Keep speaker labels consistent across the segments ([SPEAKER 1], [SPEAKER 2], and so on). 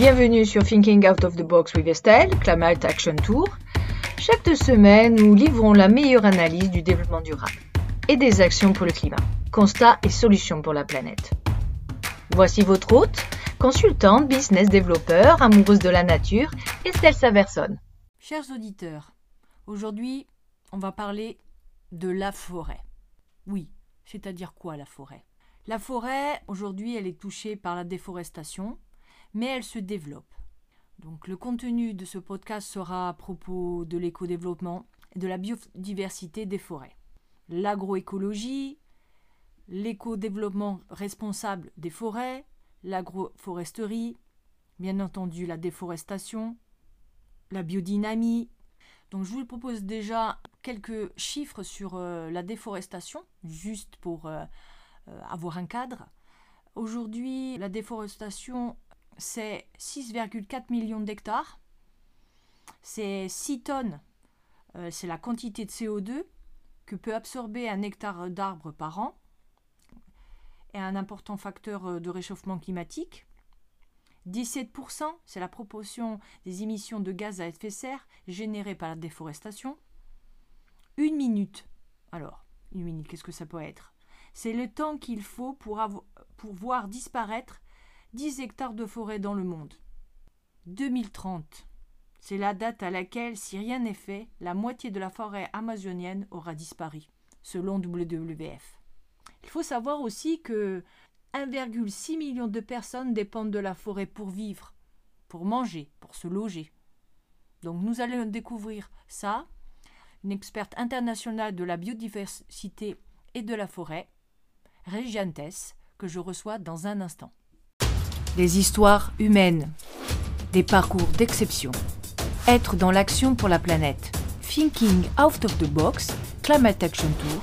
[SPEAKER 1] Bienvenue sur Thinking Out of the Box with Estelle, Climate Action Tour. Chaque deux semaines, nous livrons la meilleure analyse du développement durable et des actions pour le climat, constats et solutions pour la planète. Voici votre hôte, consultante, business développeur, amoureuse de la nature, Estelle Saverson.
[SPEAKER 2] Chers auditeurs, aujourd'hui, on va parler de la forêt. Oui, c'est-à-dire quoi la forêt? La forêt, aujourd'hui, elle est touchée par la déforestation, mais elle se développe. Donc le contenu de ce podcast sera à propos de l'éco-développement et de la biodiversité des forêts. L'agroécologie, l'éco-développement responsable des forêts, l'agroforesterie, bien entendu la déforestation, la biodynamie. Donc je vous propose déjà quelques chiffres sur euh, la déforestation, juste pour euh, euh, avoir un cadre. Aujourd'hui, la déforestation, c'est 6,4 millions d'hectares. C'est 6 tonnes, c'est la quantité de CO2 que peut absorber un hectare d'arbres par an et un important facteur de réchauffement climatique. 17%, c'est la proportion des émissions de gaz à effet de serre générées par la déforestation. Une minute. Alors, une minute, qu'est-ce que ça peut être? C'est le temps qu'il faut pour, pour voir disparaître 10 hectares de forêt dans le monde. 2030. C'est la date à laquelle, si rien n'est fait, la moitié de la forêt amazonienne aura disparu, selon WWF. Il faut savoir aussi que 1,6 million de personnes dépendent de la forêt pour vivre, pour manger, pour se loger. Donc nous allons découvrir ça. Une experte internationale de la biodiversité et de la forêt, Regiantes, que je reçois dans un instant. Des histoires humaines, des parcours d'exception. Être dans l'action pour la planète. Thinking Out of the Box, Climate Action Tour,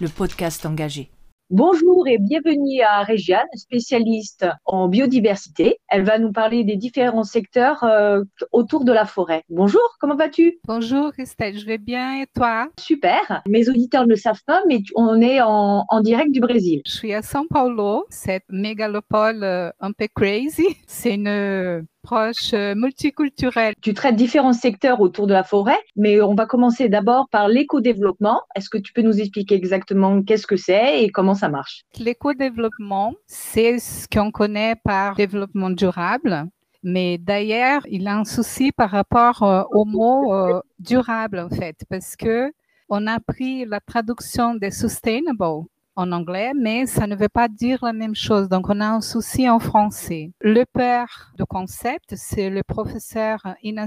[SPEAKER 2] le podcast engagé.
[SPEAKER 1] Bonjour et bienvenue à Régiane, spécialiste en biodiversité. Elle va nous parler des différents secteurs euh, autour de la forêt. Bonjour, comment vas-tu?
[SPEAKER 3] Bonjour Christelle, je vais bien et toi?
[SPEAKER 1] Super. Mes auditeurs ne le savent pas, mais on est en, direct du Brésil.
[SPEAKER 3] Je suis à São Paulo, cette mégalopole euh, un peu crazy. C'est une proche euh, multiculturelle.
[SPEAKER 1] Tu traites différents secteurs autour de la forêt, mais on va commencer d'abord par l'éco-développement. Est-ce que tu peux nous expliquer exactement qu'est-ce que c'est et comment ça marche?
[SPEAKER 3] L'éco-développement, c'est ce qu'on connaît par développement durable. Mais d'ailleurs, il a un souci par rapport euh, au mot euh, durable, en fait, parce que on a pris la traduction de sustainable en anglais, mais ça ne veut pas dire la même chose. Donc, on a un souci en français. Le père du concept, c'est le professeur Ina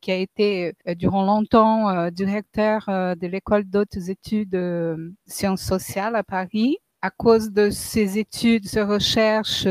[SPEAKER 3] qui a été euh, durant longtemps euh, directeur euh, de l'école d'autres études de sciences sociales à Paris à cause de ses études, ses recherches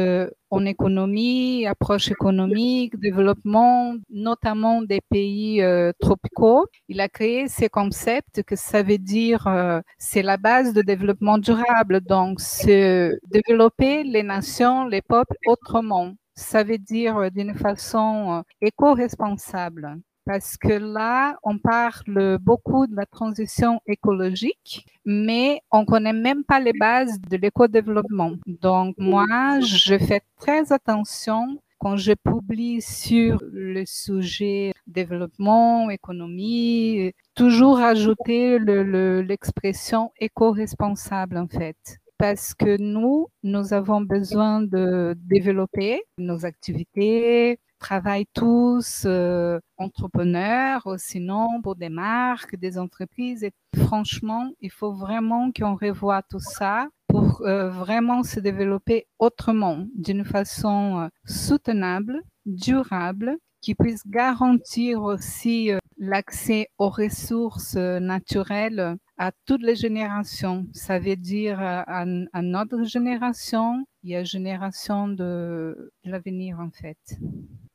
[SPEAKER 3] en économie, approche économique, développement, notamment des pays euh, tropicaux, il a créé ces concepts que ça veut dire euh, c'est la base de développement durable. Donc, c'est développer les nations, les peuples autrement. Ça veut dire d'une façon éco-responsable parce que là, on parle beaucoup de la transition écologique, mais on connaît même pas les bases de l'éco-développement. Donc, moi, je fais très attention quand je publie sur le sujet développement, économie, toujours ajouter l'expression éco-responsable, en fait parce que nous, nous avons besoin de développer nos activités, travaillent tous euh, entrepreneurs, sinon pour des marques, des entreprises. Franchement, il faut vraiment qu'on revoie tout ça pour euh, vraiment se développer autrement, d'une façon euh, soutenable, durable, qui puisse garantir aussi l'accès aux ressources naturelles à toutes les générations. Ça veut dire à, notre génération et à la génération de l'avenir en fait.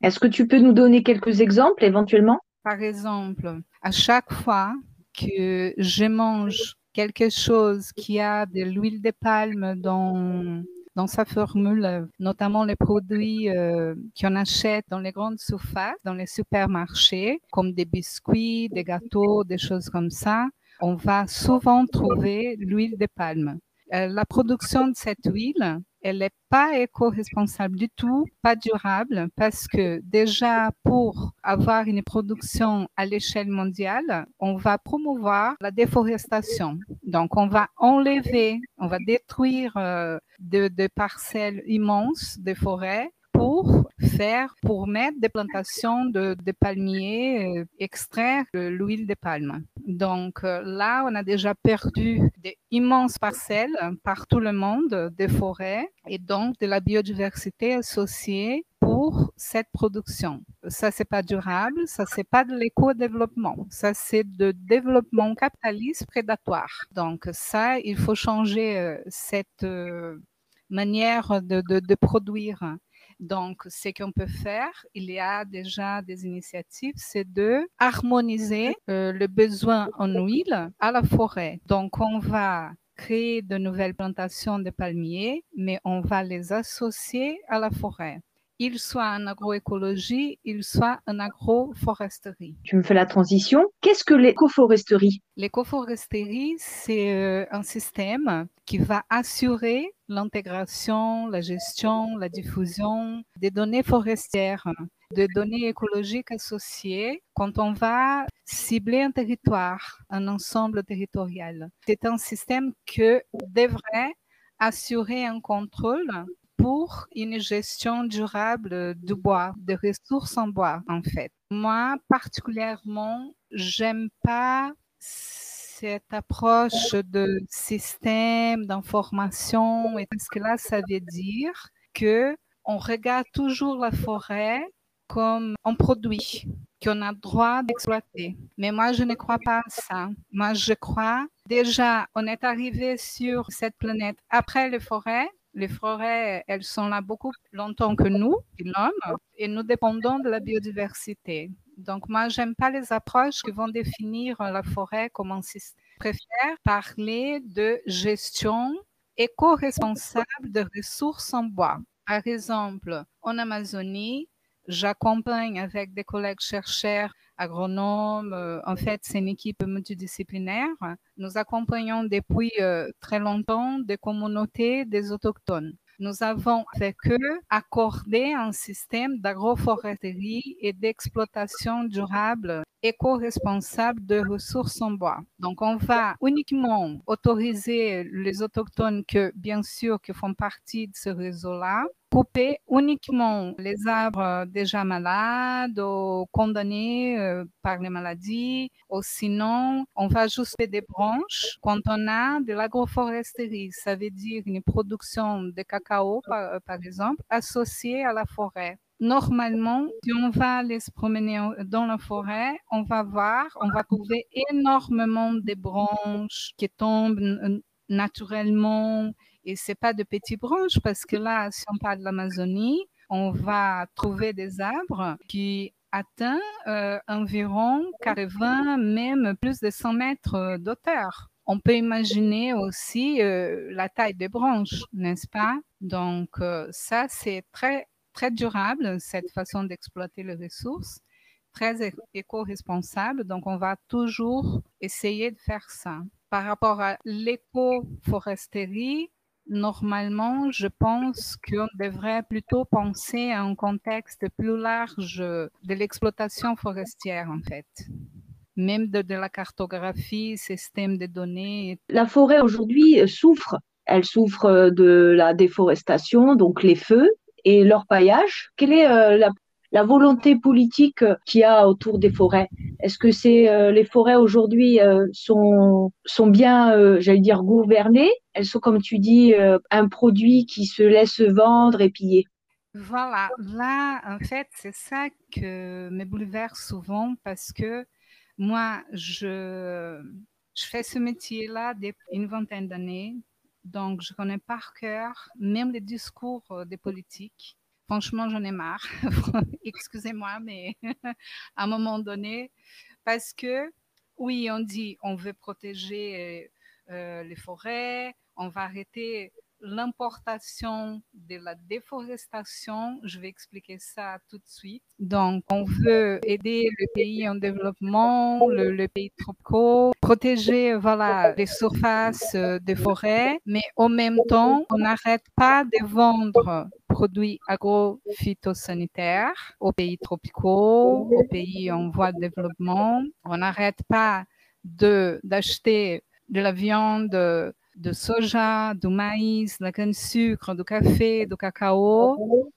[SPEAKER 1] Est-ce que tu peux nous donner quelques exemples éventuellement?
[SPEAKER 3] Par exemple, à chaque fois que je mange quelque chose qui a de l'huile de palme dans, dans sa formule, notamment les produits euh, qu'on achète dans les grandes surfaces, dans les supermarchés, comme des biscuits, des gâteaux, des choses comme ça, on va souvent trouver l'huile de palme. Euh, la production de cette huile elle n'est pas éco-responsable du tout, pas durable, parce que déjà pour avoir une production à l'échelle mondiale, on va promouvoir la déforestation. Donc, on va enlever, on va détruire euh, de, de parcelles immenses de forêts pour pour mettre des plantations de, palmiers, euh, extraire l'huile de palme. Donc euh, là, on a déjà perdu des immenses parcelles par tout le monde, des forêts et donc de la biodiversité associée pour cette production. Ça, c'est pas durable, ça, c'est pas de l'éco-développement, ça, c'est de développement capitaliste prédatoire. Donc ça, il faut changer euh, cette manière de produire donc, ce qu'on peut faire, il y a déjà des initiatives, c'est de harmoniser euh, le besoin en huile à la forêt. Donc, on va créer de nouvelles plantations de palmiers, mais on va les associer à la forêt il soit en agroécologie, il soit en agroforesterie.
[SPEAKER 1] Tu me fais la transition. Qu'est-ce que l'écoforesterie?
[SPEAKER 3] L'écoforesterie, c'est euh, un système qui va assurer l'intégration, la gestion, la diffusion des données forestières, des données écologiques associées quand on va cibler un territoire, un ensemble territorial. C'est un système que devrait assurer un contrôle pour une gestion durable du bois, des ressources en bois, en fait. Moi, particulièrement, j'aime pas cette approche de système d'information et parce que là, ça veut dire que on regarde toujours la forêt comme un produit qu'on a droit d'exploiter. Mais moi, je ne crois pas à ça. Moi, je crois déjà, on est arrivé sur cette planète après les forêts les forêts, elles sont là beaucoup plus longtemps que nous, l'homme, et nous dépendons de la biodiversité. Donc, moi, j'aime pas les approches qui vont définir la forêt comme un système. Je préfère parler de gestion éco-responsable de ressources en bois. Par exemple, en Amazonie, j'accompagne avec des collègues chercheurs agronomes. Euh, en fait, c'est une équipe multidisciplinaire. Nous accompagnons depuis euh, très longtemps des communautés des autochtones. Nous avons avec eux accordé un système d'agroforesterie et d'exploitation durable éco-responsable de ressources en bois. Donc, on va uniquement autoriser les autochtones que, bien sûr, qui font partie de ce réseau-là couper uniquement les arbres déjà malades ou condamnés euh, par les maladies, ou sinon on va ajuster des branches quand on a de l'agroforesterie. Ça veut dire une production de cacao, par, euh, par exemple, associée à la forêt. Normalement, si on va aller se promener dans la forêt, on va voir, on va trouver énormément de branches qui tombent naturellement et c'est pas de petites branches parce que là, si on parle de l'Amazonie, on va trouver des arbres qui atteignent euh, environ 80, même plus de 100 mètres d'auteur. On peut imaginer aussi euh, la taille des branches, n'est-ce pas? Donc euh, ça, c'est très très durable cette façon d'exploiter les ressources, très éco-responsable. Donc on va toujours essayer de faire ça. Par rapport à l'éco-foresterie, normalement, je pense qu'on devrait plutôt penser à un contexte plus large de l'exploitation forestière, en fait. Même de, la cartographie, système de données.
[SPEAKER 1] La forêt aujourd'hui euh, souffre. Elle souffre de la déforestation, donc les feux et leur paillage. Quelle est euh, la la volonté politique qu'il y a autour des forêts. Est-ce que c'est euh, les forêts aujourd'hui euh, sont bien, euh, j'allais dire gouvernées? Elles sont comme tu dis un produit qui se laisse vendre et piller.
[SPEAKER 3] Voilà, là en fait c'est ça que me bouleverse souvent parce que moi je je fais ce métier-là depuis une vingtaine d'années, donc je connais par cœur même les discours des politiques Franchement, j'en ai marre. Excusez-moi, mais à un moment donné, parce que oui, on dit on veut protéger euh, les forêts, on va arrêter l'importation de la déforestation. Je vais expliquer ça tout de suite. Donc, on veut aider le pays en développement, le, pays tropicaux, protéger voilà, les surfaces des forêts, mais en même temps, on n'arrête pas de vendre produits agro-phytosanitaires aux pays tropicaux, aux pays en voie de développement. On n'arrête pas d'acheter de la viande de soja, du maïs, de la canne sucre, du café, du cacao,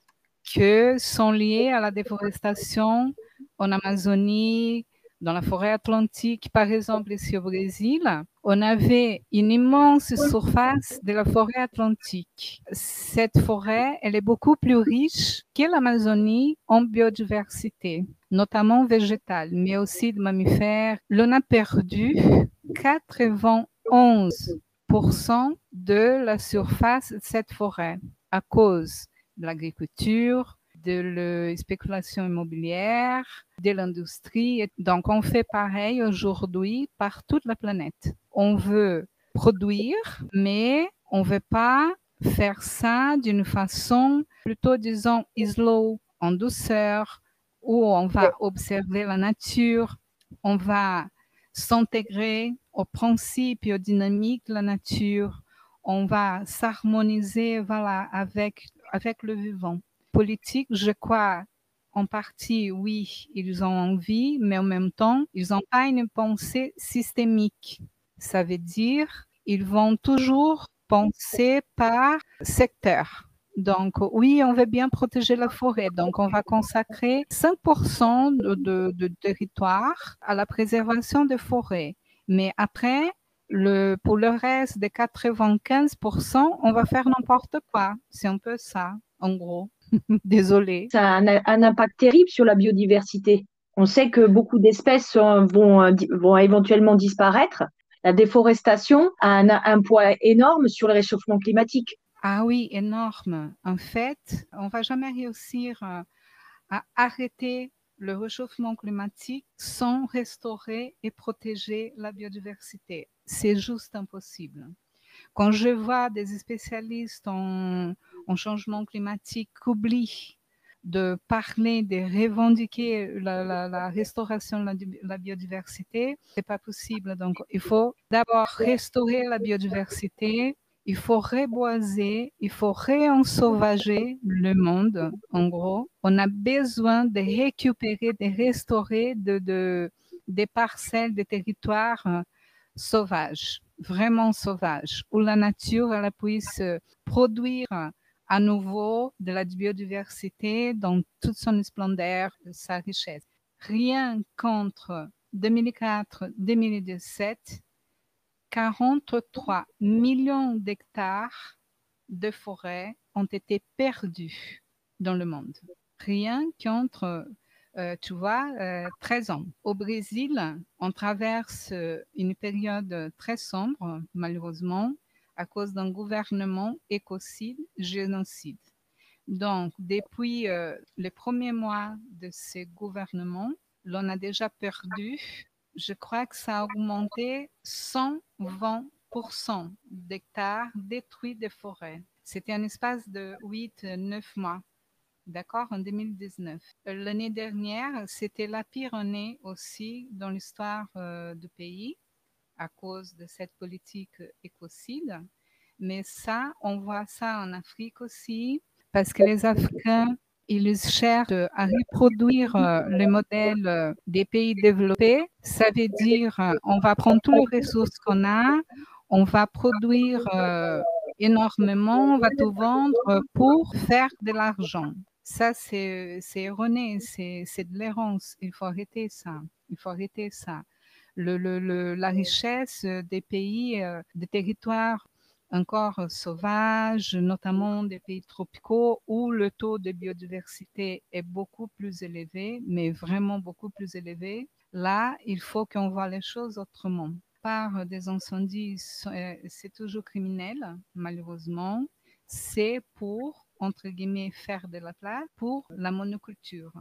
[SPEAKER 3] que sont liés à la déforestation en Amazonie, dans la forêt atlantique, par exemple ici au Brésil, on avait une immense surface de la forêt atlantique. Cette forêt, elle est beaucoup plus riche que l'Amazonie en biodiversité, notamment végétale, mais aussi de mammifères. L'on a perdu 91 de la surface de cette forêt à cause de l'agriculture, de la spéculation immobilière, de l'industrie. Donc, on fait pareil aujourd'hui par toute la planète. On veut produire, mais on ne veut pas faire ça d'une façon plutôt, disons, slow, en douceur, où on va observer la nature, on va s'intégrer aux principes et aux dynamiques de la nature. On va s'harmoniser avec le vivant. Politique, je crois, en partie, oui, ils ont envie, mais en même temps, ils n'ont pas une pensée systémique. Ça veut dire, ils vont toujours penser par secteur. Donc, oui, on veut bien protéger la forêt. Donc, on va consacrer 5% de, de, territoire à la préservation des forêts. Mais après, le, pour le reste des 95%, on va faire n'importe quoi. C'est un peu ça, en gros. Désolée.
[SPEAKER 1] Ça a un, impact terrible sur la biodiversité. On sait que beaucoup d'espèces vont, vont éventuellement disparaître. La déforestation a un, un poids énorme sur le réchauffement climatique.
[SPEAKER 3] Ah oui, énorme. En fait, on ne va jamais réussir euh, à, arrêter le réchauffement climatique sans restaurer et protéger la biodiversité. C'est juste impossible. Quand je vois des spécialistes en, changement climatique qui de parler, de revendiquer la, restauration de la, biodiversité, c'est pas possible. Donc, il faut d'abord restaurer la biodiversité il faut reboiser, il faut réensauvager le monde, en gros. On a besoin de récupérer, de restaurer de, des parcelles, des territoires euh, sauvages, vraiment sauvages, où la nature elle puisse produire à nouveau de la biodiversité dans toute son splendeur, sa richesse. Rien contre 2004-2017 43 millions d'hectares de forêts ont été perdus dans le monde. Rien qu'entre, euh, tu vois, 13 euh, ans. Au Brésil, on traverse une période très sombre, malheureusement, à cause d'un gouvernement écocide, génocide. Donc, depuis euh, les premiers mois de ces gouvernements, l'on a déjà perdu je crois que ça a augmenté 120% d'hectares détruits de forêts. C'était un espace de 8-9 mois. D'accord, en 2019. L'année dernière, c'était la pire année aussi dans l'histoire euh, du pays à cause de cette politique écocide. Mais ça, on voit ça en Afrique aussi, parce que les Africains ils cherchent à reproduire euh, le modèle euh, des pays développés. Ça veut dire euh, on va prendre toutes les ressources qu'on a, on va produire énormément, on va tout vendre pour faire de l'argent. Ça, c'est erroné, c'est de l'errance. Il faut arrêter ça. Il faut arrêter ça. La richesse des pays, des territoires encore sauvages, notamment des pays tropicaux où le taux de biodiversité est beaucoup plus élevé, mais vraiment beaucoup plus élevé. Là, il faut qu'on voit les choses autrement. Par des incendies, euh, c'est toujours criminel, malheureusement. C'est pour, entre guillemets, faire de la place pour la monoculture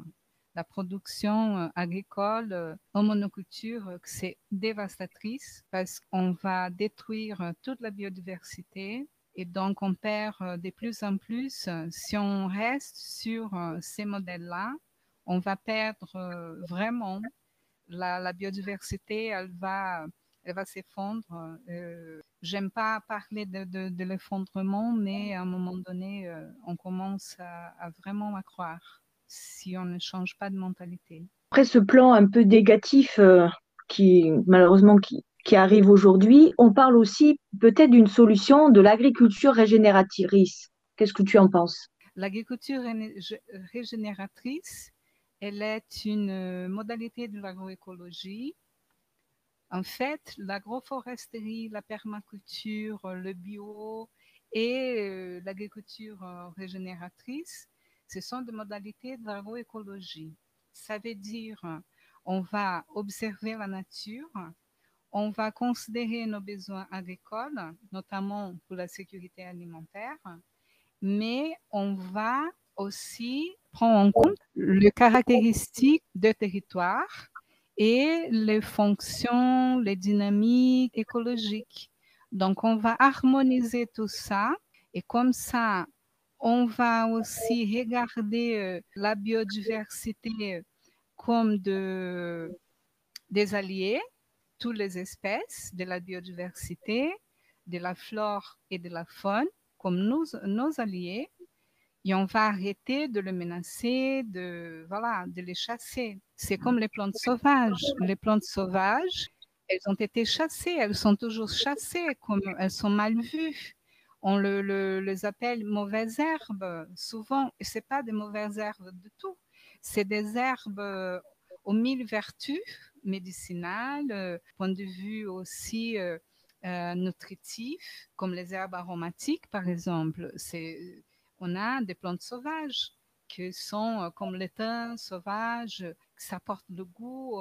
[SPEAKER 3] la production euh, agricole euh, en monoculture, euh, c'est dévastatrice parce qu'on va détruire toute la biodiversité Et donc, on perd de plus en plus. Si on reste sur ces modèles-là, on va perdre vraiment la, biodiversité, elle va, elle va s'effondrer. Euh, J'aime pas parler de, l'effondrement, mais à un moment donné, on commence à, vraiment à croire si on ne change pas de mentalité.
[SPEAKER 1] Après ce plan un peu négatif qui malheureusement qui, qui arrive aujourd'hui, on parle aussi peut-être d'une solution de l'agriculture régénératrice. Qu'est-ce que tu en penses?
[SPEAKER 3] L'agriculture régénératrice, elle est une euh, modalité de l'agroécologie. En fait, l'agroforesterie, la permaculture, le bio et euh, l'agriculture euh, régénératrice, ce sont des modalités de l'agroécologie. Ça veut dire, on va observer la nature, on va considérer nos besoins agricoles, notamment pour la sécurité alimentaire, mais on va aussi prendre en compte les caractéristiques de territoire et les fonctions, les dynamiques écologiques. Donc, on va harmoniser tout ça et comme ça, on va aussi regarder euh, la biodiversité comme de, des alliés toutes les espèces de la biodiversité, de la flore et de la faune comme nos, nos alliés et on va arrêter de les menacer, de, voilà, de les chasser. C'est comme les plantes sauvages. Les plantes sauvages, elles ont été chassées, elles sont toujours chassées, comme elles sont mal vues. On le, les appelle mauvaises herbes. Souvent, ce pas des mauvaises herbes du tout. C'est des herbes aux mille vertus médicinales, euh, point de vue aussi euh, euh, nutritif, comme les herbes aromatiques, par exemple. on a des plantes sauvages qui sont comme l'étain sauvage, qui apportent le goût.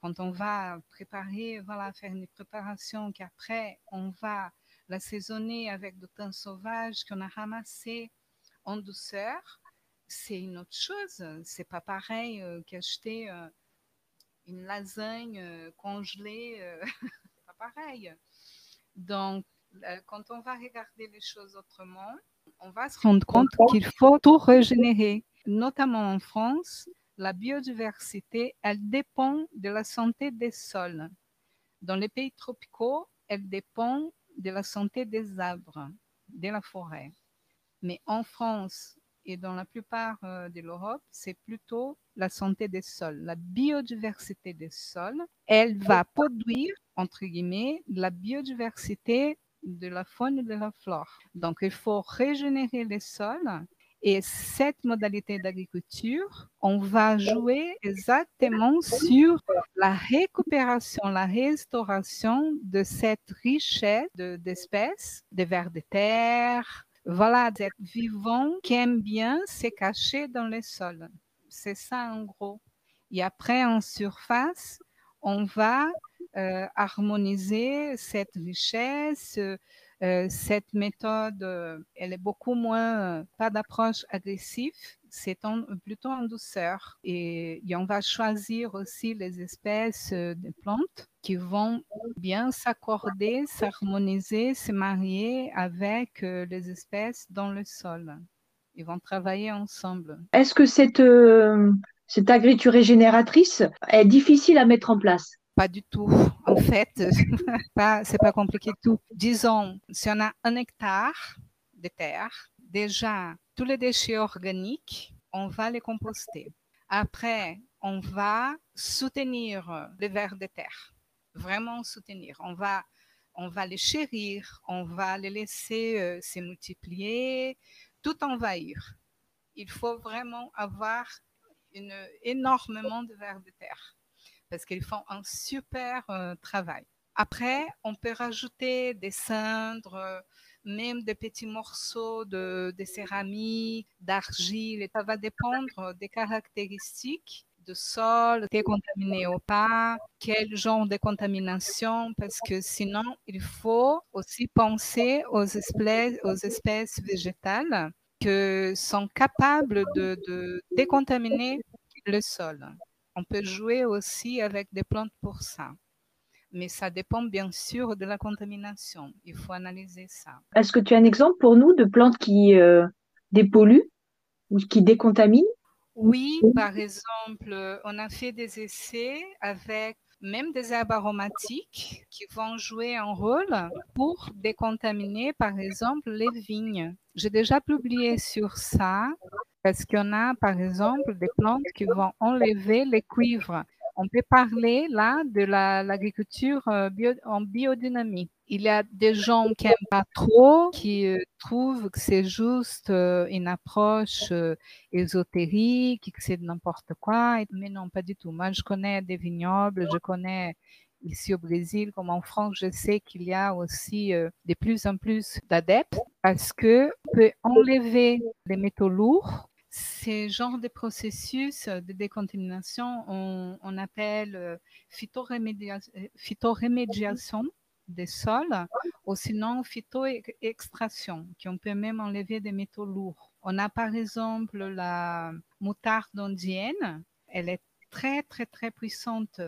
[SPEAKER 3] quand on va préparer, voilà, faire une préparation qu'après on va l'assaisonner avec du thym sauvage qu'on a ramassé en douceur, c'est une autre chose. C'est pas pareil qu'acheter une lasagne euh, congelée, euh, pas pareil. Donc, euh, quand on va regarder les choses autrement, on va se rendre compte qu'il faut tout régénérer. Notamment en France, la biodiversité, elle dépend de la santé des sols. Dans les pays tropicaux, elle dépend de la santé des arbres, de la forêt. Mais en France, et dans la plupart euh, de l'Europe, c'est plutôt la santé des sols, la biodiversité des sols. Elle va produire, entre guillemets, la biodiversité de la faune et de la flore. Donc, il faut régénérer les sols. Et cette modalité d'agriculture, on va jouer exactement sur la récupération, la restauration de cette richesse d'espèces, de vers de terre, voilà, d'être vivant qui aime bien se cacher dans les sols. C'est ça en gros. Et après, en surface, on va euh, harmoniser cette richesse, euh, cette méthode, euh, elle est beaucoup moins, pas d'approche agressive, c'est plutôt en douceur. Et, on va choisir aussi les espèces de plantes qui vont bien s'accorder, s'harmoniser, se marier avec les espèces dans le sol. Ils vont travailler ensemble.
[SPEAKER 1] Est-ce que cette, cette agriculture régénératrice est difficile à mettre en place?
[SPEAKER 3] Pas du tout. En fait, pas, c'est pas compliqué tout. Disons, si on a un hectare de terre, déjà, tous les déchets organiques, on va les composter. Après, on va soutenir les vers de terre. Vraiment soutenir. On va, on va les chérir, on va les laisser euh, se multiplier, tout envahir. Il faut vraiment avoir une, énormément de vers de terre parce qu'ils font un super euh, travail. Après, on peut rajouter des cendres, même des petits morceaux de, céramique, d'argile. Ça va dépendre des caractéristiques de sol, décontaminé ou pas, quel genre de contamination, parce que sinon, il faut aussi penser aux espèces, végétales qui sont capables de décontaminer le sol. On peut jouer aussi avec des plantes pour ça. mais ça dépend bien sûr de la contamination. Il faut analyser ça.
[SPEAKER 1] Est-ce que tu as un exemple pour nous de plantes qui euh, dépolluent ou qui décontaminent?
[SPEAKER 3] Oui, par exemple, on a fait des essais avec même des herbes aromatiques qui vont jouer un rôle pour décontaminer, par exemple, les vignes. J'ai déjà publié sur ça parce qu'on a, par exemple, des plantes qui vont enlever les cuivres. On peut parler là de l'agriculture euh, en biodynamie. Il y a des gens qui n'aiment pas trop, qui euh, trouvent que c'est juste euh, une approche ésotérique, que c'est n'importe quoi. Mais non, pas du tout. Moi, je connais des vignobles, je connais ici au Brésil comme en France, je sais qu'il y a aussi de plus en plus d'adeptes parce que peut enlever les métaux lourds ces genres de processus de décontamination, on, appelle euh, euh, phytorémédiation des sols ou sinon phytoextraction, qui on peut même enlever des métaux lourds. On a par exemple la moutarde indienne, elle est très très très puissante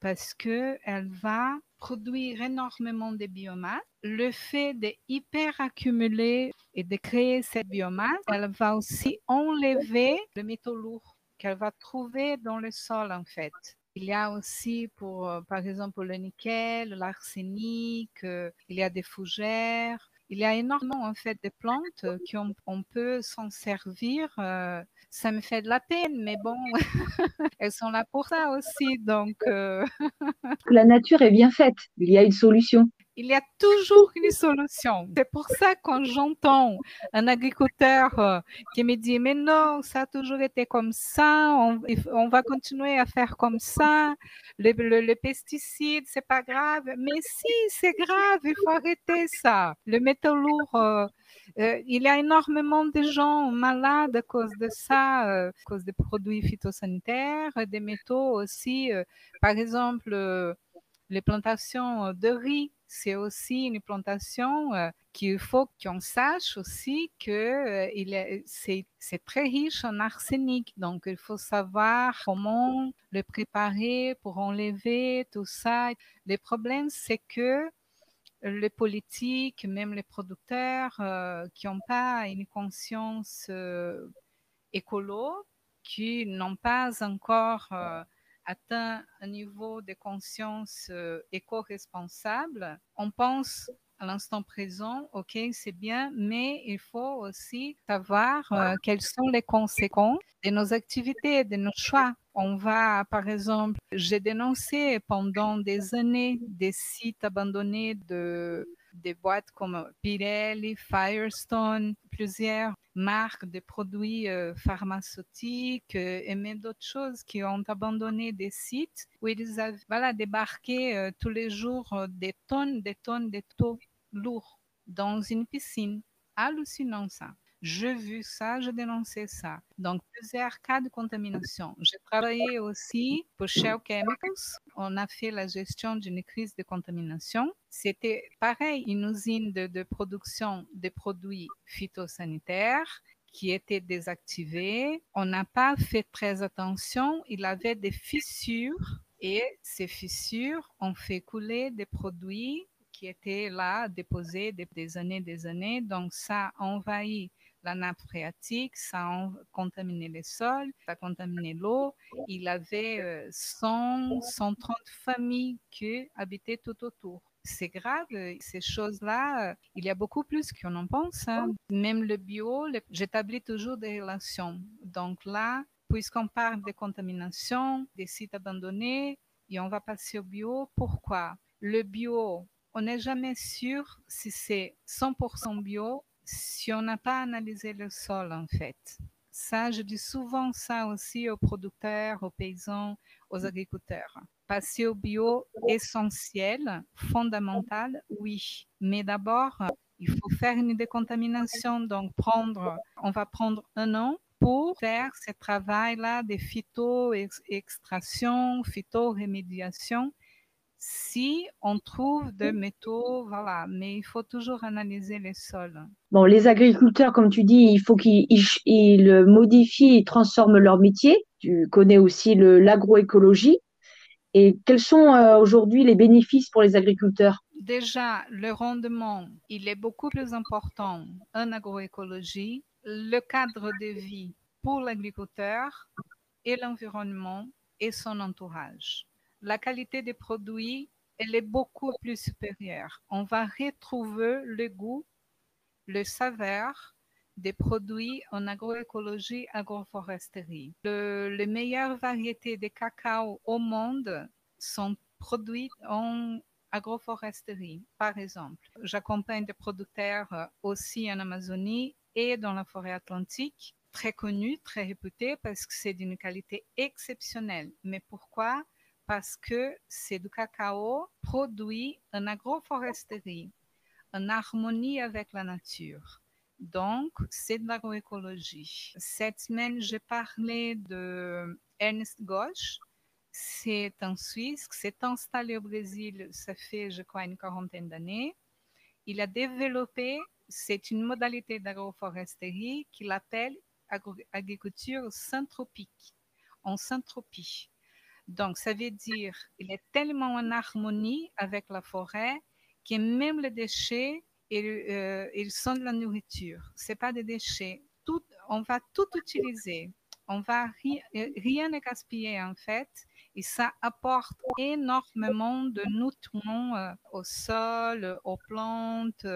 [SPEAKER 3] parce qu'elle va produire énormément de biomasse. Le fait de hyper accumuler et de créer cette biomasse, elle va aussi enlever le métaux lourd qu'elle va trouver dans le sol en fait. Il y a aussi pour, euh, par exemple, le nickel, l'arsenic, euh, il y a des fougères. Il y a énormément en fait de plantes qu'on on peut s'en servir euh, ça me fait de la peine, mais bon, elles sont là pour ça aussi. Donc, euh,
[SPEAKER 1] la nature est bien faite. Il y a une solution.
[SPEAKER 3] Il y a toujours une solution. C'est pour ça quand j'entends un agriculteur euh, qui me dit mais non, ça a toujours été comme ça, on, va continuer à faire comme ça, le, le, pesticide, c'est pas grave. Mais si, c'est grave, il faut arrêter ça. Le métaux lourd, euh, euh, il y a énormément de gens malades à cause de ça, à cause des produits phytosanitaires, des métaux aussi. Par exemple, les plantations de riz, c'est aussi une plantation qu'il faut qu'on sache aussi que c'est très riche en arsenic. Donc, il faut savoir comment le préparer pour enlever tout ça. Le problème, c'est que les politiques, même les producteurs euh, qui n'ont pas une conscience euh, écolo, qui n'ont pas encore euh, atteint un niveau de conscience éco-responsable, on pense à l'instant présent, ok, c'est bien, mais il faut aussi savoir quelles sont les conséquences de nos activités, de nos choix. On va, par exemple, j'ai dénoncé pendant des années des sites abandonnés de des boîtes comme Pirelli, Firestone, plusieurs marques de produits euh, pharmaceutiques euh, et même d'autres choses qui ont abandonné des sites où ils avaient débarqué euh, tous les jours des tonnes, des tonnes de taux lourds dans une piscine. Hallucinant ça. J'ai vu ça, j'ai dénoncé ça. Donc, plusieurs cas de contamination. J'ai travaillé aussi pour Shell Chemicals. On a fait la gestion d'une crise de contamination. C'était pareil, une usine de, production de produits phytosanitaires qui était désactivée. On n'a pas fait très attention. Il avait des fissures et ces fissures ont fait couler des produits qui étaient là, déposés des années, des années. Donc, ça a envahi la nappe phréatique, ça a contaminé les sols, ça a contaminé l'eau. Il avait 100, euh, 130 familles qui habitaient tout autour. C'est grave, ces choses-là, il y a beaucoup plus qu'on en pense. Hein. Même le bio, j'établis toujours des relations. Donc là, puisqu'on parle de contamination, des sites abandonnés, et on va passer au bio, pourquoi? Le bio, on n'est jamais sûr si c'est 100% bio si on n'a pas analysé le sol, en fait. Ça, je dis souvent ça aussi aux producteurs, aux paysans, aux agriculteurs. Passer au bio, essentiel, fondamental, oui. Mais d'abord, il faut faire une décontamination, donc prendre, on va prendre un an pour faire ce travail-là de phyto-extraction, phyto-rémédiation si on trouve des métaux, voilà, mais il faut toujours analyser les sols.
[SPEAKER 1] Bon, les agriculteurs, comme tu dis, il faut qu'ils modifient, ils transforment leur métier. Tu connais aussi l'agroécologie. Et quels sont euh, aujourd'hui les bénéfices pour les agriculteurs?
[SPEAKER 3] Déjà, le rendement, il est beaucoup plus important en agroécologie. Le cadre de vie pour l'agriculteur et l'environnement et son entourage. La qualité des produits, elle est beaucoup plus supérieure. On va retrouver le goût, le saveur des produits en agroécologie, agroforesterie. les meilleures variétés de cacao au monde sont produites en agroforesterie, par exemple. J'accompagne des producteurs aussi en Amazonie et dans la forêt atlantique, très connus, très réputés parce que c'est d'une qualité exceptionnelle. Mais pourquoi Parce que c'est du cacao produit en agroforesterie, en harmonie avec la nature. Donc, c'est de l'agroécologie. Cette semaine, j'ai parlé de Ernest Gauche. C'est un Suisse qui s'est installé au Brésil, ça fait, je crois, une quarantaine d'années. Il a développé, c'est une modalité d'agroforesterie qu'il appelle agriculture synthropique, en syntropie. Donc, ça veut dire qu'il est tellement en harmonie avec la forêt que même les déchets euh, ils, sont de la nourriture. C'est pas des déchets. Tout, on va tout utiliser. On va rien, rien ne gaspiller en fait. Et ça apporte énormément de nutriments euh, au sol, aux plantes.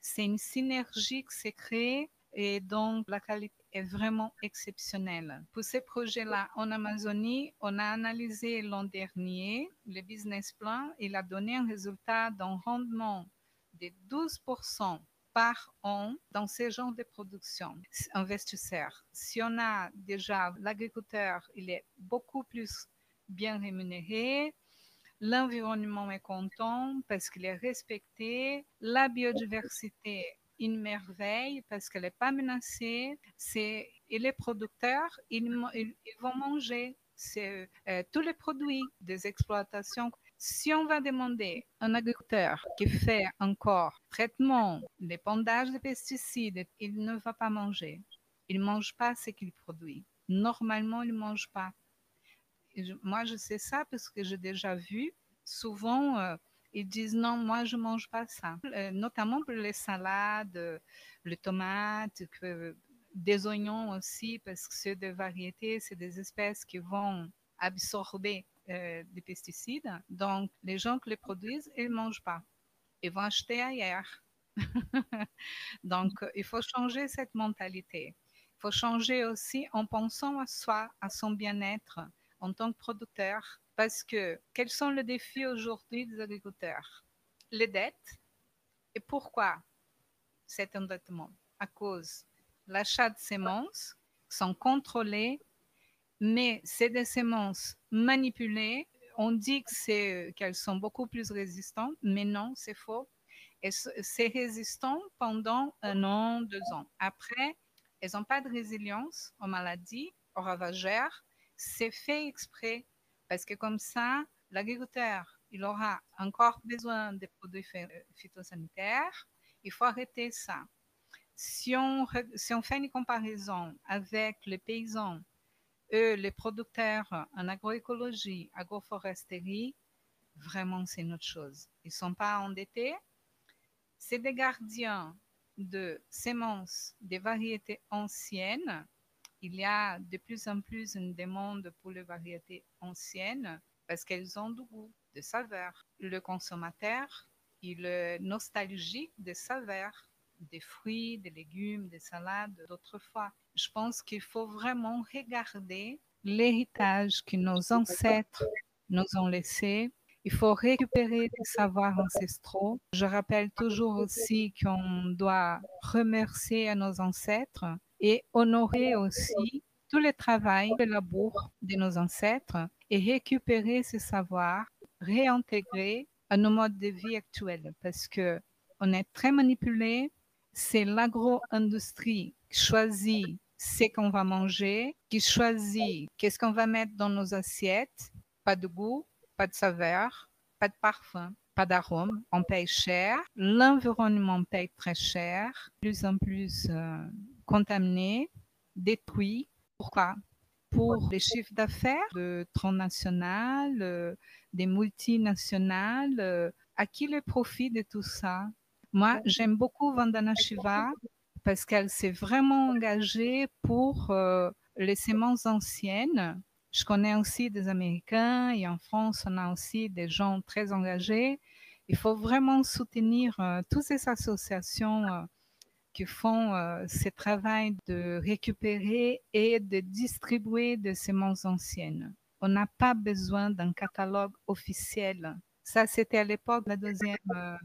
[SPEAKER 3] C'est une synergie qui s'est créée et donc la qualité est vraiment exceptionnelle. Pour ces projets-là en Amazonie, on a analysé l'an dernier le business plan. Il a donné un résultat d'un rendement de 12% par an dans ce genre de production investisseur. Si on a déjà l'agriculteur, il est beaucoup plus bien rémunéré, l'environnement est content parce qu'il est respecté, la biodiversité une merveille parce qu'elle n'est pas menacée. C'est, et les producteurs, ils, vont manger euh, tous les produits des exploitations si on va demander à un agriculteur qui fait encore traitement, l'épandage de pesticides, il ne va pas manger. Il ne mange pas ce qu'il produit. Normalement, il ne mange pas. moi, je sais ça parce que j'ai déjà vu souvent, euh, ils disent non, moi, je mange pas ça. Euh, notamment pour les salades, les tomates, des oignons aussi, parce que c'est des variétés, c'est des espèces qui vont absorber euh, des pesticides. Donc, les gens qui les produisent, ils ne mangent pas. Ils vont acheter ailleurs. Donc, il faut changer cette mentalité. Il faut changer aussi en pensant à soi, à son bien-être en tant que producteur. Parce que quels sont les défis aujourd'hui des agriculteurs? Les dettes. Et pourquoi cet endettement? À cause l'achat de semences sont contrôlés mais c'est des semences manipulées. On dit qu'elles sont beaucoup plus résistantes, mais non, c'est faux. c'est résistant pendant un an, deux ans. Après, elles n'ont pas de résilience aux maladies, aux ravageurs. C'est fait exprès parce que comme ça, l'agriculteur, il aura encore besoin des produits phytosanitaires. Il faut arrêter ça. Si on, si on fait une comparaison avec les paysans eux, les producteurs en agroécologie, agroforesterie, vraiment, c'est une autre chose. Ils ne sont pas endettés. C'est des gardiens de semences des variétés anciennes. Il y a de plus en plus une demande pour les variétés anciennes parce qu'elles ont du goût, de saveur. Le consommateur, il est nostalgique des saveurs des fruits, des légumes, des salades d'autrefois. Je pense qu'il faut vraiment regarder l'héritage que nos ancêtres nous ont laissé. Il faut récupérer des savoirs ancestraux. Je rappelle toujours aussi qu'on doit remercier nos ancêtres et honorer aussi tout le travail, le labour de nos ancêtres et récupérer ces savoirs, réintégrer à nos modes de vie actuels parce que on est très manipulé c'est l'agro-industrie qui choisit ce qu'on va manger, qui choisit qu'est-ce qu'on va mettre dans nos assiettes. Pas de goût, pas de saveur, pas de parfum, pas d'arôme. On paye cher. L'environnement paye très cher, plus en plus euh, contaminé, détruit. Pourquoi? Pour les chiffres d'affaires de transnationales, des multinationales. À qui le profit de tout ça? Moi, j'aime beaucoup Vandana Shiva parce qu'elle s'est vraiment engagée pour les semences anciennes. Je connais aussi des Américains et en France, on a aussi des gens très engagés. Il faut vraiment soutenir toutes ces associations qui font euh, ce travail de récupérer et de distribuer des semences anciennes. On n'a pas besoin d'un catalogue officiel. Ça, c'était à l'époque de la deuxième euh,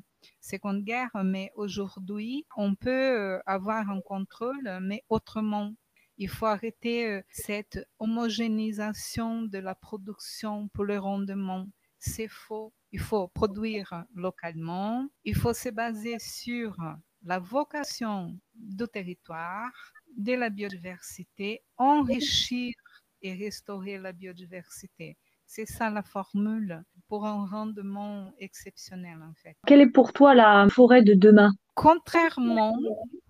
[SPEAKER 3] seconde guerre, mais aujourd'hui, on peut euh, avoir un contrôle, mais autrement. Il faut arrêter cette homogénéisation de la production pour le rendement. C'est faux. Il faut produire localement. Il faut se baser sur la vocation du territoire, de la biodiversité, enrichir et restaurer la biodiversité. C'est ça la formule pour un rendement exceptionnel en fait.
[SPEAKER 1] Quelle est pour toi la forêt de demain?
[SPEAKER 3] Contrairement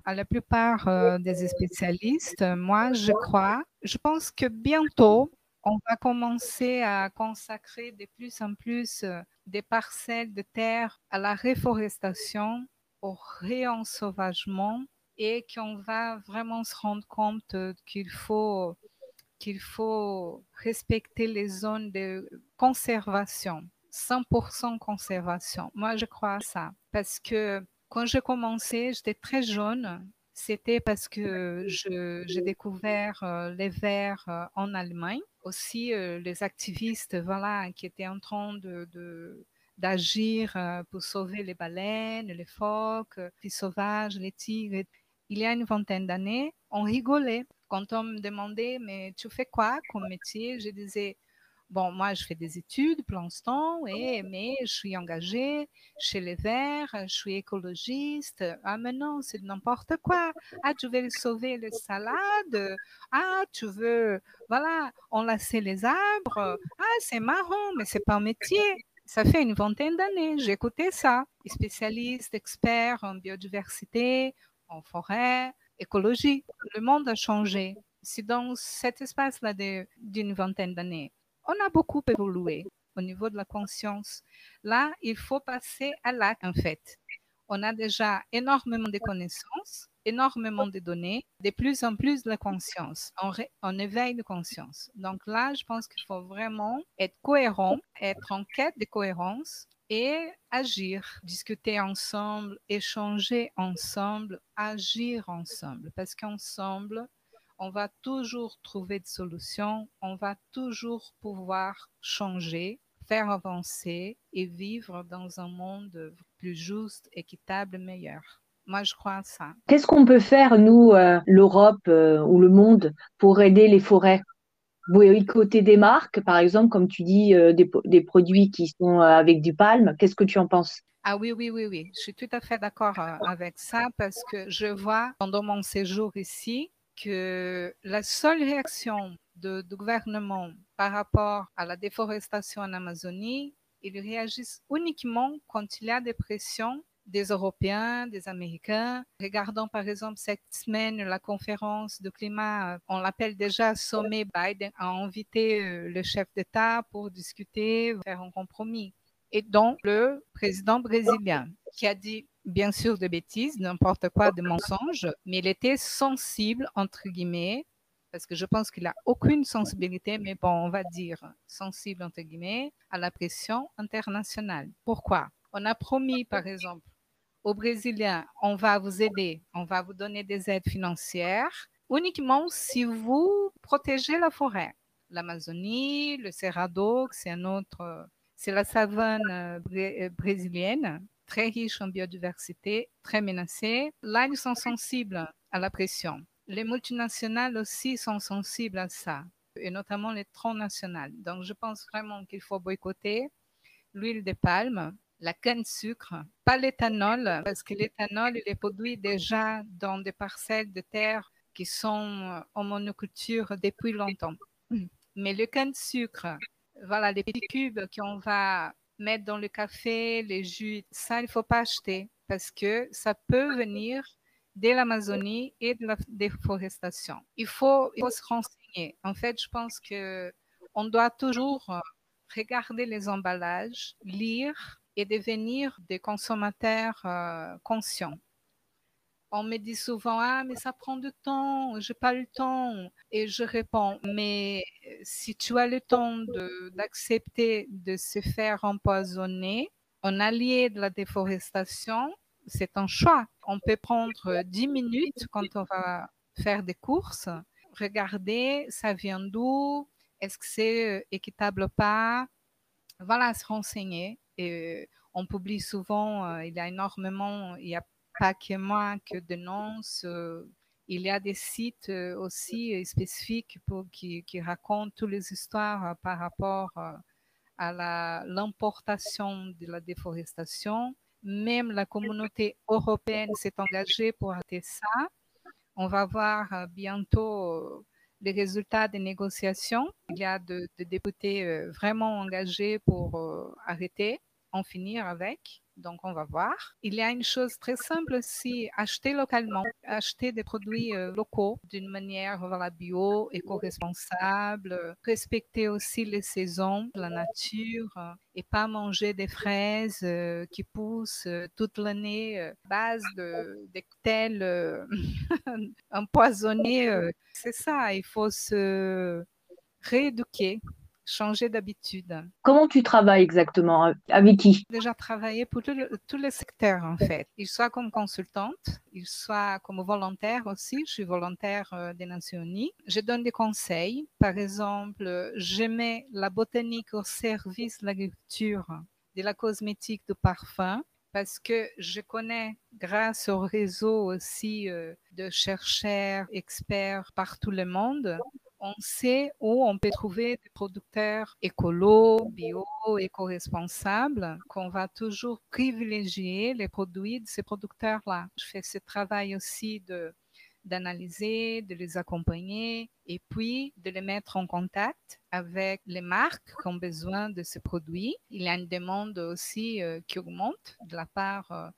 [SPEAKER 3] à la plupart euh, des spécialistes, moi je crois, je pense que bientôt on va commencer à consacrer de plus en plus euh, des parcelles de terre à la réforestation au réensauvagement et qu'on va vraiment se rendre compte qu'il faut qu'il faut respecter les zones de conservation, 100% conservation. Moi, je crois à ça parce que quand j'ai commencé, j'étais très jeune. C'était parce que j'ai découvert euh, les vers euh, en Allemagne. Aussi, euh, les activistes voilà, qui étaient en train de d'agir euh, pour sauver les baleines, les phoques, les sauvages, les tigres. Il y a une vingtaine d'années, on rigolait quand on me demandait, mais tu fais quoi comme métier? Je disais, bon, moi, je fais des études pour l'instant, mais je suis engagée chez les Verts, je suis écologiste. Ah, mais non, c'est n'importe quoi. Ah, tu veux sauver les salades? Ah, tu veux, voilà, enlacer les arbres. Ah, c'est marrant, mais c'est pas un métier ça fait une vingtaine d'années, écouté ça. Spécialiste, expert en biodiversité, en forêt, écologie. Le monde a changé. C'est dans cet espace-là d'une vingtaine d'années. On a beaucoup évolué au niveau de la conscience. Là, il faut passer à l'acte, en fait. On a déjà énormément de connaissances énormément de données, de plus en plus de conscience, en, éveil de conscience. Donc là, je pense qu'il faut vraiment être cohérent, être en quête de cohérence et agir, discuter ensemble, échanger ensemble, agir ensemble, parce qu'ensemble, on va toujours trouver des solutions, on va toujours pouvoir changer, faire avancer et vivre dans un monde plus juste, équitable, meilleur. Moi, je crois à ça.
[SPEAKER 1] Qu'est-ce qu'on peut faire, nous, euh, l'Europe euh, ou le monde, pour aider les forêts? Boycotter des marques, par exemple, comme tu dis, euh, des, produits qui sont avec du palme. Qu'est-ce que tu en penses?
[SPEAKER 3] Ah oui, oui, oui, oui. Je suis tout à fait d'accord avec ça parce que je vois pendant mon séjour ici que la seule réaction du gouvernement par rapport à la déforestation en Amazonie, ils réagissent uniquement quand il y a des pressions des Européens, des Américains. Regardons par exemple cette semaine la conférence de climat, on l'appelle déjà sommet Biden a invité euh, le chef d'État pour discuter, faire un compromis. Et donc le président brésilien qui a dit bien sûr de bêtises, n'importe quoi de mensonges, mais il était sensible entre guillemets parce que je pense qu'il n'a aucune sensibilité, mais bon, on va dire sensible entre guillemets à la pression internationale. Pourquoi? On a promis, par exemple, aux Brésiliens, on va vous aider, on va vous donner des aides financières uniquement si vous protégez la forêt. L'Amazonie, le Cerrado, c'est un autre, c'est la savane euh, euh, brésilienne, très riche en biodiversité, très menacée. Là, ils sont sensibles à la pression. Les multinationales aussi sont sensibles à ça, et notamment les transnationales. Donc, je pense vraiment qu'il faut boycotter l'huile de palme la canne sucre, pas l'éthanol, parce que l'éthanol, il est produit déjà dans des parcelles de terre qui sont en monoculture depuis longtemps. Mais le canne sucre, voilà, les petits cubes qu'on va mettre dans le café, les jus, ça, il ne faut pas acheter parce que ça peut venir de l'Amazonie et de la déforestation. Il faut, il faut se renseigner renseigner. En fait, je pense que on doit toujours regarder les emballages, lire et devenir des consommateurs euh, conscients. On me dit souvent ah mais ça prend du temps, j'ai pas le temps et je réponds mais si tu as le temps d'accepter de, se faire empoisonner en allié de la déforestation, c'est un choix. On peut prendre 10 minutes quand on va faire des courses, regarder ça vient d'où, est-ce que c'est euh, équitable ou pas, voilà, se renseigner. Et euh, on publie souvent, euh, il y a énormément, il n'y a pas que moi que dénonce. il y a des sites aussi spécifiques pour, qui, qui, racontent toutes les histoires par rapport à l'importation de la déforestation. Même la communauté européenne s'est engagée pour arrêter ça. On va voir bientôt les résultats des négociations. Il y a de, députés euh, vraiment engagés pour euh, arrêter, en finir avec. Donc, on va voir. Il y a une chose très simple aussi, acheter localement, acheter des produits euh, locaux d'une manière bio, éco-responsable, respecter aussi les saisons, la nature et pas manger des fraises euh, qui poussent euh, toute l'année base de, de. C'est ça, il faut se rééduquer changer d'habitude.
[SPEAKER 1] Comment tu travailles exactement Avec qui?
[SPEAKER 3] J'ai déjà travaillé pour tous les secteurs en fait. Il soit comme consultante, il soit comme volontaire aussi. Je suis volontaire euh, des Nations Unies. Je donne des conseils. Par exemple, je mets la botanique au service de l'agriculture, de la cosmétique, du parfum parce que je connais, grâce au réseau aussi euh, de chercheurs, experts partout le monde, on sait où on peut trouver des producteurs écolos, bio, éco-responsables, qu'on va toujours privilégier les produits de ces producteurs-là. Je fais ce travail aussi de d'analyser, de les accompagner et puis de les mettre en contact avec les marques qui ont besoin de ces produits. Il y a une demande aussi euh, qui augmente de la part euh,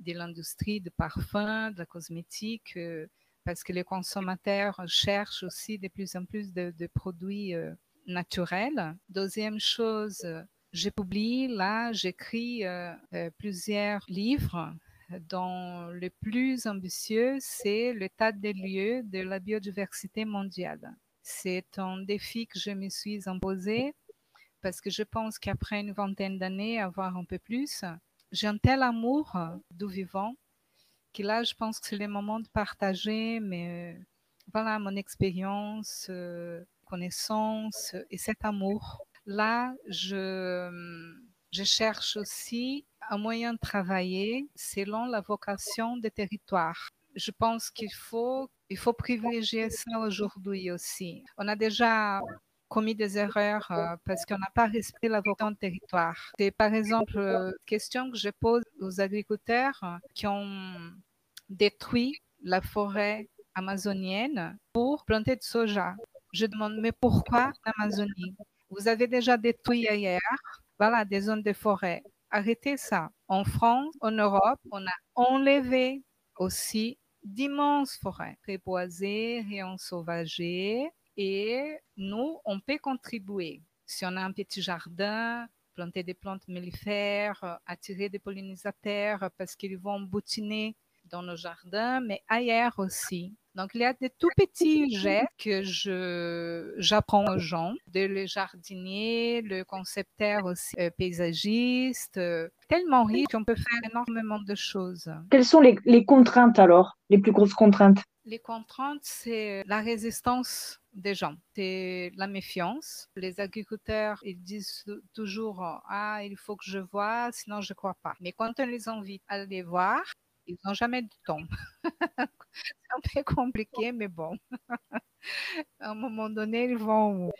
[SPEAKER 3] de l'industrie de parfums, de la cosmétique. Euh, parce que les consommateurs cherchent aussi de plus en plus de, produits euh, naturels. Deuxième chose, j'ai publié, là, j'écris euh, euh, plusieurs livres dont le plus ambitieux, c'est l'état des lieux de la biodiversité mondiale. C'est un défi que je me suis imposé parce que je pense qu'après une vingtaine d'années, avoir un peu plus, j'ai un tel amour du vivant là, je pense que c'est le moment de partager, mais euh, voilà, mon expérience, euh, connaissance et cet amour. Là, je, je cherche aussi un moyen de travailler selon la vocation des territoires. Je pense qu'il faut, il faut privilégier ça aujourd'hui aussi. On a déjà commis des erreurs euh, parce qu'on n'a pas respecté la vocation de territoire. C'est par exemple une question que je pose aux agriculteurs qui ont détruit la forêt amazonienne pour planter de soja. Je demande, mais pourquoi l'Amazonie Vous avez déjà détruit ailleurs, voilà, des zones de forêt. Arrêtez ça. En France, en Europe, on a enlevé aussi d'immenses forêts préboisées et ensauvagées. Et nous, on peut contribuer. Si on a un petit jardin, planter des plantes mellifères, attirer des pollinisateurs parce qu'ils vont boutiner dans nos jardins, mais ailleurs aussi. Donc, il y a des tout petits gestes que je, j'apprends aux gens, de les jardiniers, le concepteur aussi euh, paysagiste, euh, tellement riche qu'on peut faire énormément de choses.
[SPEAKER 1] Quelles sont les, les contraintes alors, les plus grosses contraintes?
[SPEAKER 3] Les contraintes, c'est la résistance des gens, c'est la méfiance. Les agriculteurs, ils disent toujours, ah, il faut que je vois, sinon je crois pas. Mais quand on les invite à les voir, ils n'ont jamais de temps. c'est un peu compliqué, mais bon. à un moment donné, ils vont,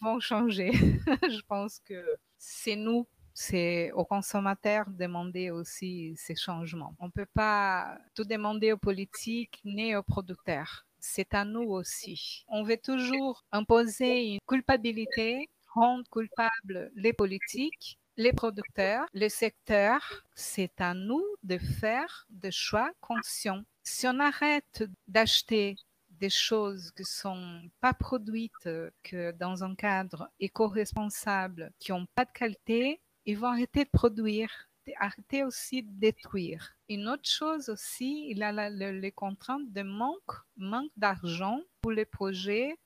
[SPEAKER 3] vont changer. Je pense que c'est nous, c'est aux consommateurs de demander aussi ces changements. On ne peut pas tout demander aux politiques ni aux producteurs. C'est à nous aussi. On veut toujours imposer une culpabilité, rendre coupables les politiques les producteurs, le secteur, c'est à nous de faire des choix conscients. Si on arrête d'acheter des choses qui sont pas produites que dans un cadre éco-responsable, qui n'ont pas de qualité, ils vont arrêter de produire, arrêter aussi de détruire. Une autre chose aussi, il y a les contraintes de manque, manque d'argent pour les projets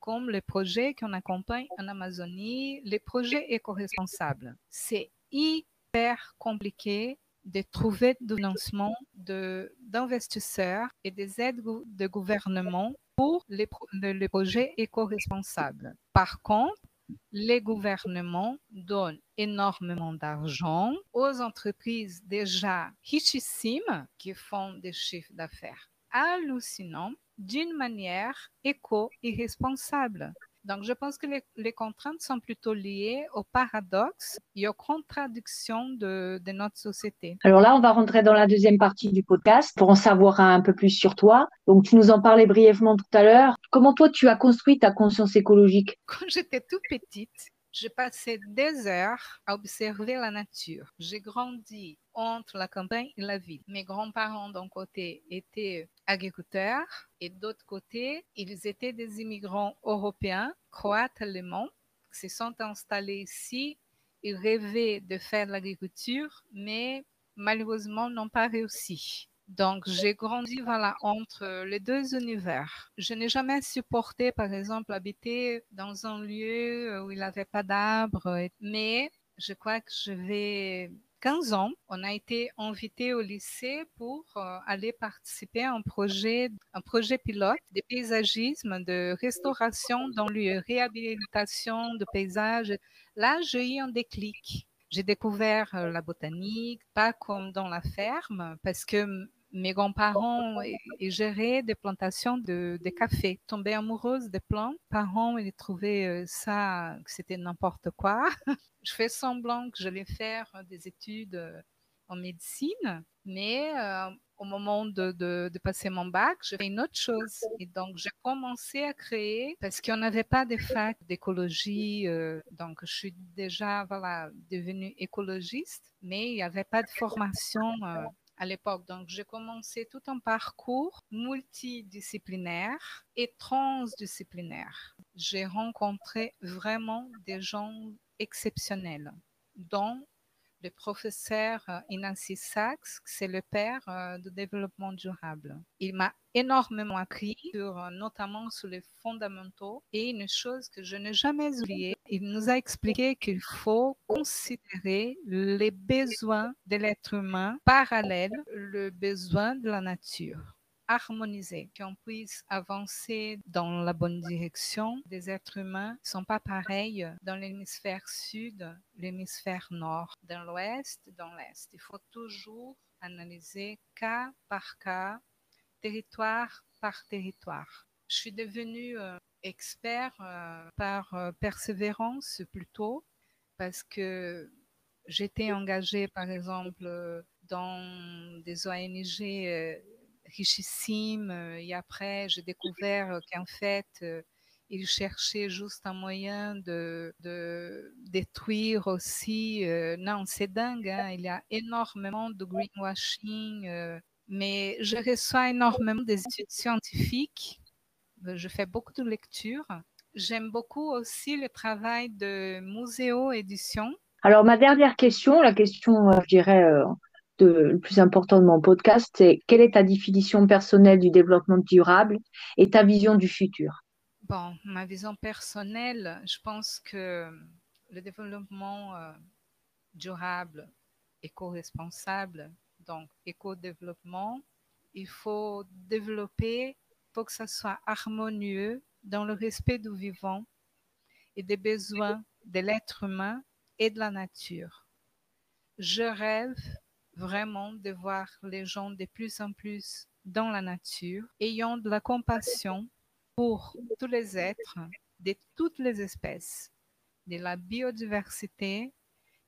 [SPEAKER 3] comme les projets qu'on accompagne en Amazonie, les projets éco-responsables. C'est hyper compliqué de trouver du financement d'investisseurs et des aides de gouvernement pour les, les projets éco-responsables. Par contre, les gouvernements donnent énormément d'argent aux entreprises déjà richissimes qui font des chiffres d'affaires hallucinants d'une manière éco-irresponsable. Donc, je pense que les, contraintes sont plutôt liées au paradoxe et aux contradictions de, de, notre société.
[SPEAKER 4] Alors là, on va rentrer dans la deuxième partie du podcast pour en savoir un peu plus sur toi. Donc, tu nous en parlais brièvement tout à l'heure. Comment toi, tu as construit ta conscience écologique?
[SPEAKER 3] Quand j'étais tout petite, j'ai passé des heures à observer la nature. J'ai grandi entre la campagne et la ville. Mes grands-parents d'un côté étaient agriculteurs et d'autre côté, ils étaient des immigrants européens, croates, allemands, qui se sont installés ici. Ils rêvaient de faire l'agriculture, mais malheureusement n'ont pas réussi. Donc, j'ai grandi voilà, entre les deux univers. Je n'ai jamais supporté, par exemple, habiter dans un lieu où il n'y avait pas d'arbres, mais je crois que je vais 15 ans, on a été invité au lycée pour euh, aller participer à un projet, un projet pilote de paysagisme, de restauration dans lieu, réhabilitation de paysages. Là, j'ai eu un déclic. J'ai découvert euh, la botanique, pas comme dans la ferme, parce que mes grands-parents géraient des plantations de, de, café. Tombée amoureuse des plantes, parents, ils trouvaient euh, ça, que c'était n'importe quoi. je fais semblant que j'allais faire des études euh, en médecine, mais euh, au moment de, de, passer mon bac, j'ai fait une autre chose. Et donc, j'ai commencé à créer, parce qu'on n'avait pas de fac d'écologie, donc je suis déjà voilà, devenue écologiste, mais il n'y avait pas de formation à l'époque. Donc, j'ai commencé tout un parcours multidisciplinaire et transdisciplinaire. J'ai rencontré vraiment des gens exceptionnels, dont le professeur euh, Inancy Sachs, c'est le père euh, du développement durable. Il m'a énormément appris, euh, notamment sur les fondamentaux. Et une chose que je n'ai jamais oubliée, il nous a expliqué qu'il faut considérer les besoins de l'être humain parallèles, le besoin de la nature harmoniser, qu'on puisse avancer dans la bonne direction. Des êtres humains ne sont pas pareils dans l'hémisphère sud, l'hémisphère nord, dans l'ouest, dans l'est. Il faut toujours analyser cas par cas, territoire par territoire. Je suis devenue euh, expert euh, par euh, persévérance plutôt parce que j'étais engagée par exemple dans des ONG richissime. Euh, et après, j'ai découvert euh, qu'en fait, euh, il cherchait juste un moyen de, de détruire aussi. non, c'est dingue, hein, il y a énormément de greenwashing, mais je reçois énormément des études scientifiques. Je fais beaucoup de lectures. J'aime beaucoup aussi le travail de Muséo Édition.
[SPEAKER 4] Alors, ma dernière question, la question, je dirais, le plus important de mon podcast, c'est quelle est ta définition personnelle du développement durable et ta vision du futur?
[SPEAKER 3] Bon, ma vision personnelle, je pense que le développement euh, durable, éco-responsable, donc éco-développement, il faut développer, faut que ça soit harmonieux dans le respect du vivant et des besoins de l'être humain et de la nature. Je rêve vraiment de voir les gens de plus en plus dans la nature, ayant de la compassion pour tous les êtres, de toutes les espèces, de la biodiversité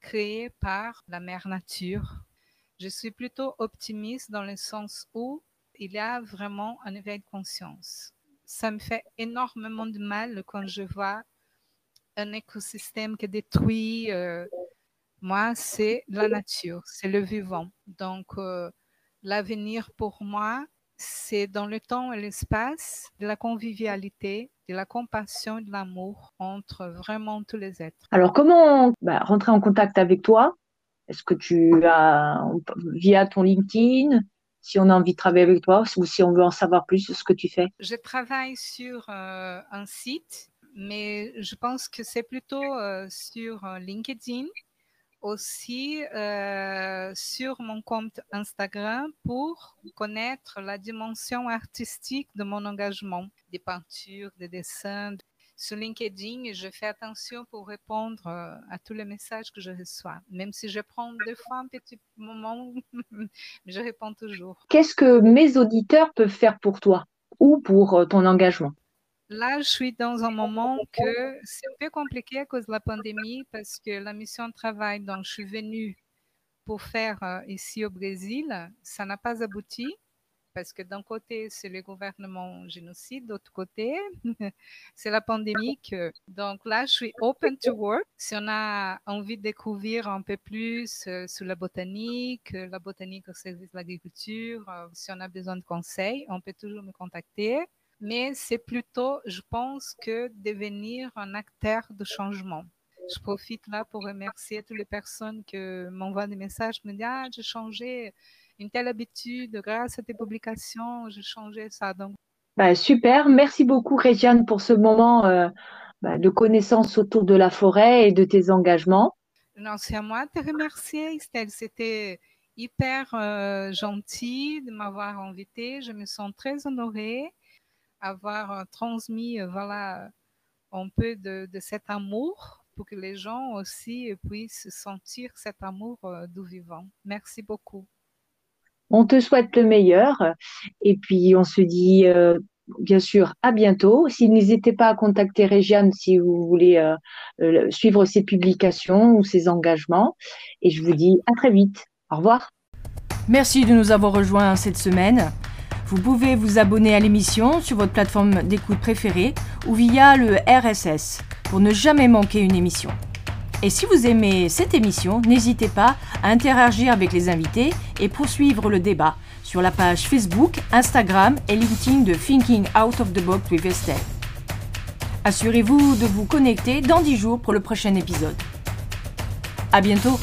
[SPEAKER 3] créée par la mère nature. Je suis plutôt optimiste dans le sens où il y a vraiment un éveil de conscience. Ça me fait énormément de mal quand je vois un écosystème qui est détruit, euh, moi, c'est la nature, c'est le vivant. Donc, euh, l'avenir pour moi, c'est dans le temps et l'espace de la convivialité, de la compassion et de l'amour entre vraiment tous les êtres.
[SPEAKER 1] Alors, comment bah, rentrer en contact avec toi? Est-ce que tu as, via ton LinkedIn, si on a envie de travailler avec toi ou si on veut en savoir plus sur ce que tu fais?
[SPEAKER 3] Je travaille sur euh, un site, mais je pense que c'est plutôt euh, sur LinkedIn aussi euh, sur mon compte Instagram pour connaître la dimension artistique de mon engagement, des peintures, des dessins. Sur LinkedIn, je fais attention pour répondre euh, à tous les messages que je reçois, même si je prends des fois un petit moment, je réponds toujours.
[SPEAKER 1] Qu'est-ce que mes auditeurs peuvent faire pour toi ou pour euh, ton engagement?
[SPEAKER 3] Là, je suis dans un moment que c'est un peu compliqué à cause de la pandémie parce que la mission de travail dont je suis venue pour faire euh, ici au Brésil, ça n'a pas abouti parce que d'un côté, c'est le gouvernement génocide, d'autre côté, c'est la pandémie. Donc là, je suis open to work. Si on a envie de découvrir un peu plus euh, sur la botanique, euh, la botanique au service de l'agriculture, si on a besoin de conseils, on peut toujours me contacter mais c'est plutôt, je pense, que devenir un acteur de changement. Je profite là pour remercier toutes les personnes qui m'envoient des messages, me disent Ah, j'ai changé une telle habitude grâce à tes publications, j'ai changé ça. Donc...
[SPEAKER 1] Bah, super, merci beaucoup Réjeanne pour ce moment euh, bah, de connaissance autour de la forêt et de tes engagements.
[SPEAKER 3] Non, c'est à moi de te remercier, Estelle. C'était hyper euh, gentil de m'avoir invité. Je me sens très honorée avoir euh, transmis euh, voilà, un peu de, cet amour pour que les gens aussi puissent sentir cet amour euh, du vivant. Merci beaucoup.
[SPEAKER 1] On te souhaite le meilleur et puis on se dit bien sûr à bientôt. Si n'hésitez pas à contacter Régiane si vous voulez suivre ses publications ou ses engagements. Et je vous dis à très vite. Au revoir.
[SPEAKER 2] Merci de nous avoir rejoints cette semaine. Vous pouvez vous abonner à l'émission sur votre plateforme d'écoute préférée ou via le RSS pour ne jamais manquer une émission. Et si vous aimez cette émission, n'hésitez pas à interagir avec les invités et poursuivre le débat sur la page Facebook, Instagram et LinkedIn de Thinking Out of the Box with Estelle. Assurez-vous de vous connecter dans 10 jours pour le prochain épisode. À bientôt!